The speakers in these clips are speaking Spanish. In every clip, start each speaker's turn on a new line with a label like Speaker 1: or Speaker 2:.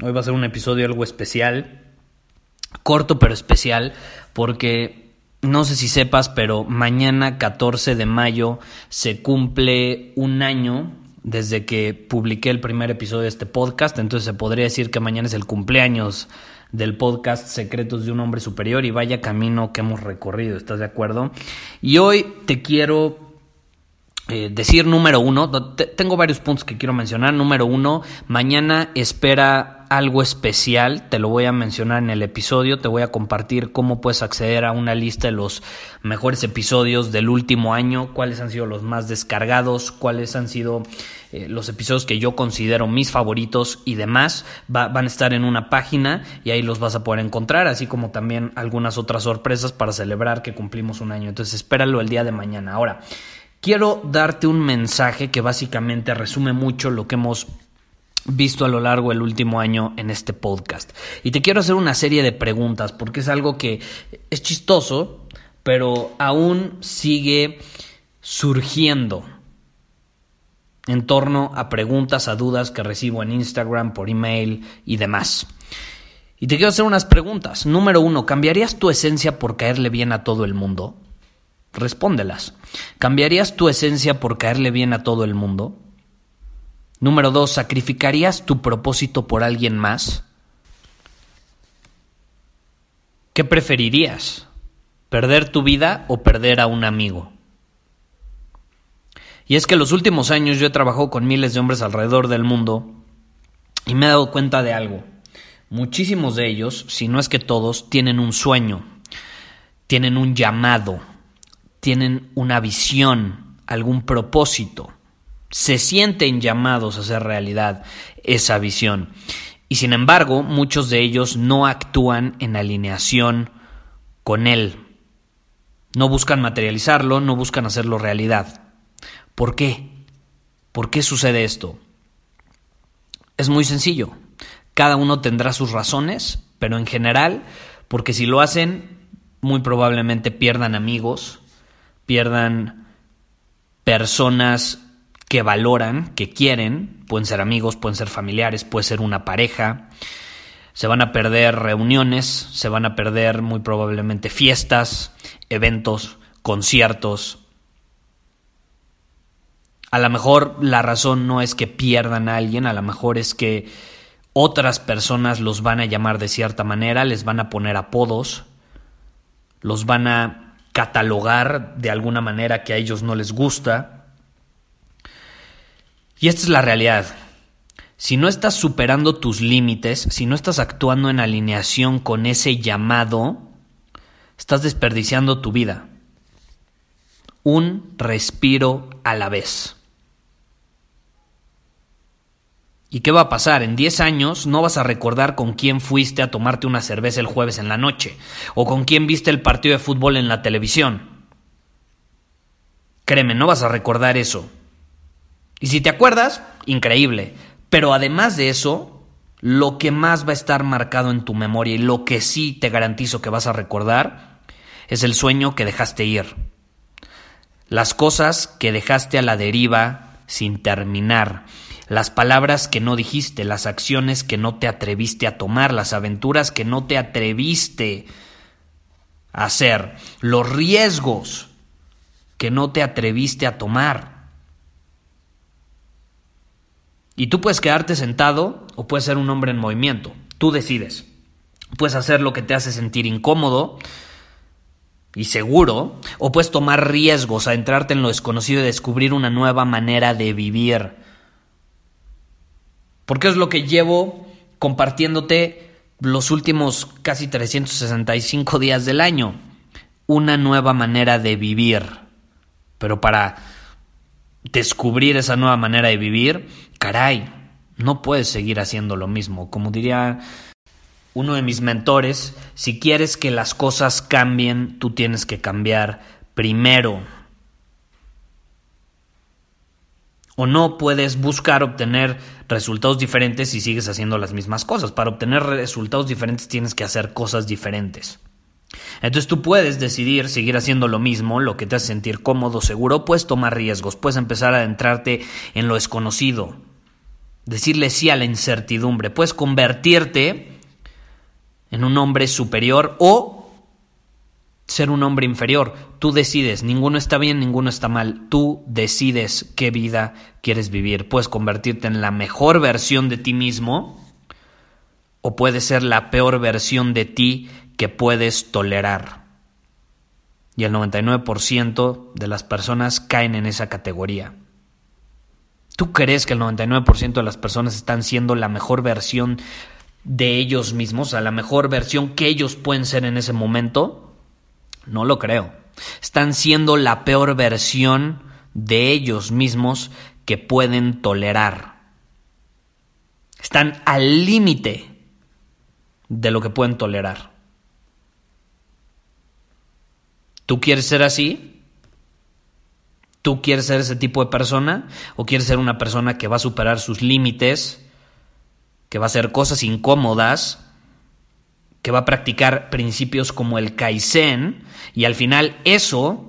Speaker 1: Hoy va a ser un episodio algo especial, corto pero especial, porque no sé si sepas, pero mañana 14 de mayo se cumple un año desde que publiqué el primer episodio de este podcast, entonces se podría decir que mañana es el cumpleaños del podcast Secretos de un Hombre Superior y vaya camino que hemos recorrido, ¿estás de acuerdo? Y hoy te quiero eh, decir número uno, tengo varios puntos que quiero mencionar. Número uno, mañana espera algo especial, te lo voy a mencionar en el episodio, te voy a compartir cómo puedes acceder a una lista de los mejores episodios del último año, cuáles han sido los más descargados, cuáles han sido eh, los episodios que yo considero mis favoritos y demás. van a estar en una página y ahí los vas a poder encontrar, así como también algunas otras sorpresas para celebrar que cumplimos un año. Entonces espéralo el día de mañana. Ahora, quiero darte un mensaje que básicamente resume mucho lo que hemos visto a lo largo del último año en este podcast. Y te quiero hacer una serie de preguntas porque es algo que es chistoso, pero aún sigue surgiendo en torno a preguntas, a dudas que recibo en Instagram, por email y demás. Y te quiero hacer unas preguntas. Número uno, ¿cambiarías tu esencia por caerle bien a todo el mundo? Respóndelas. ¿Cambiarías tu esencia por caerle bien a todo el mundo? Número dos, ¿sacrificarías tu propósito por alguien más? ¿Qué preferirías? ¿Perder tu vida o perder a un amigo? Y es que en los últimos años yo he trabajado con miles de hombres alrededor del mundo y me he dado cuenta de algo. Muchísimos de ellos, si no es que todos, tienen un sueño, tienen un llamado, tienen una visión, algún propósito, se sienten llamados a hacer realidad esa visión. Y sin embargo, muchos de ellos no actúan en alineación con él. No buscan materializarlo, no buscan hacerlo realidad. ¿Por qué? ¿Por qué sucede esto? Es muy sencillo. Cada uno tendrá sus razones, pero en general, porque si lo hacen, muy probablemente pierdan amigos, pierdan personas que valoran, que quieren, pueden ser amigos, pueden ser familiares, puede ser una pareja, se van a perder reuniones, se van a perder muy probablemente fiestas, eventos, conciertos. A lo mejor la razón no es que pierdan a alguien, a lo mejor es que otras personas los van a llamar de cierta manera, les van a poner apodos, los van a catalogar de alguna manera que a ellos no les gusta. Y esta es la realidad. Si no estás superando tus límites, si no estás actuando en alineación con ese llamado, estás desperdiciando tu vida. Un respiro a la vez. ¿Y qué va a pasar? En 10 años no vas a recordar con quién fuiste a tomarte una cerveza el jueves en la noche o con quién viste el partido de fútbol en la televisión. Créeme, no vas a recordar eso. Y si te acuerdas, increíble. Pero además de eso, lo que más va a estar marcado en tu memoria y lo que sí te garantizo que vas a recordar es el sueño que dejaste ir. Las cosas que dejaste a la deriva sin terminar las palabras que no dijiste, las acciones que no te atreviste a tomar, las aventuras que no te atreviste a hacer, los riesgos que no te atreviste a tomar. Y tú puedes quedarte sentado o puedes ser un hombre en movimiento, tú decides. Puedes hacer lo que te hace sentir incómodo y seguro, o puedes tomar riesgos, a entrarte en lo desconocido y descubrir una nueva manera de vivir. Porque es lo que llevo compartiéndote los últimos casi 365 días del año. Una nueva manera de vivir. Pero para descubrir esa nueva manera de vivir, caray, no puedes seguir haciendo lo mismo. Como diría uno de mis mentores, si quieres que las cosas cambien, tú tienes que cambiar primero. O no puedes buscar obtener resultados diferentes si sigues haciendo las mismas cosas. Para obtener resultados diferentes tienes que hacer cosas diferentes. Entonces tú puedes decidir seguir haciendo lo mismo, lo que te hace sentir cómodo, seguro, puedes tomar riesgos, puedes empezar a adentrarte en lo desconocido, decirle sí a la incertidumbre, puedes convertirte en un hombre superior o ser un hombre inferior. Tú decides, ninguno está bien, ninguno está mal. Tú decides qué vida quieres vivir. Puedes convertirte en la mejor versión de ti mismo o puedes ser la peor versión de ti que puedes tolerar. Y el 99% de las personas caen en esa categoría. ¿Tú crees que el 99% de las personas están siendo la mejor versión de ellos mismos, a la mejor versión que ellos pueden ser en ese momento? No lo creo. Están siendo la peor versión de ellos mismos que pueden tolerar. Están al límite de lo que pueden tolerar. ¿Tú quieres ser así? ¿Tú quieres ser ese tipo de persona? ¿O quieres ser una persona que va a superar sus límites que va a hacer cosas incómodas, que va a practicar principios como el Kaizen, y al final eso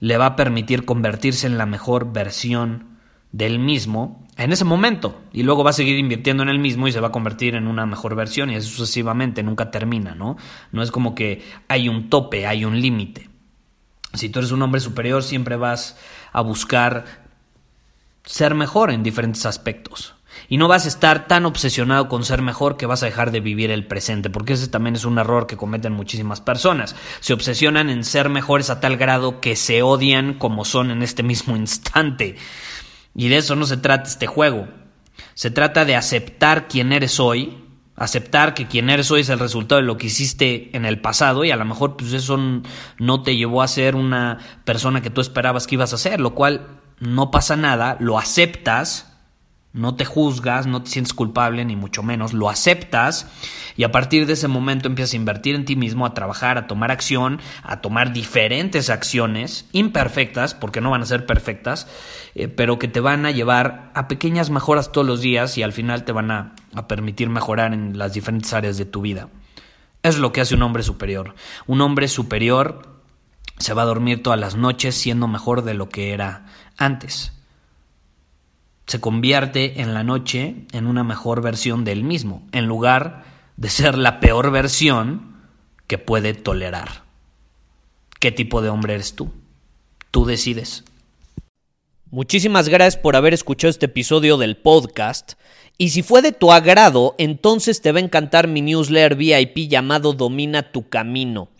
Speaker 1: le va a permitir convertirse en la mejor versión del mismo en ese momento. Y luego va a seguir invirtiendo en el mismo y se va a convertir en una mejor versión y eso sucesivamente, nunca termina, ¿no? No es como que hay un tope, hay un límite. Si tú eres un hombre superior, siempre vas a buscar ser mejor en diferentes aspectos. Y no vas a estar tan obsesionado con ser mejor que vas a dejar de vivir el presente, porque ese también es un error que cometen muchísimas personas. Se obsesionan en ser mejores a tal grado que se odian como son en este mismo instante. Y de eso no se trata este juego. Se trata de aceptar quién eres hoy, aceptar que quien eres hoy es el resultado de lo que hiciste en el pasado y a lo mejor pues eso no te llevó a ser una persona que tú esperabas que ibas a ser, lo cual no pasa nada, lo aceptas no te juzgas, no te sientes culpable, ni mucho menos, lo aceptas y a partir de ese momento empiezas a invertir en ti mismo, a trabajar, a tomar acción, a tomar diferentes acciones, imperfectas, porque no van a ser perfectas, eh, pero que te van a llevar a pequeñas mejoras todos los días y al final te van a, a permitir mejorar en las diferentes áreas de tu vida. Es lo que hace un hombre superior. Un hombre superior se va a dormir todas las noches siendo mejor de lo que era antes se convierte en la noche en una mejor versión del mismo, en lugar de ser la peor versión que puede tolerar. ¿Qué tipo de hombre eres tú? Tú decides.
Speaker 2: Muchísimas gracias por haber escuchado este episodio del podcast. Y si fue de tu agrado, entonces te va a encantar mi newsletter VIP llamado Domina tu Camino.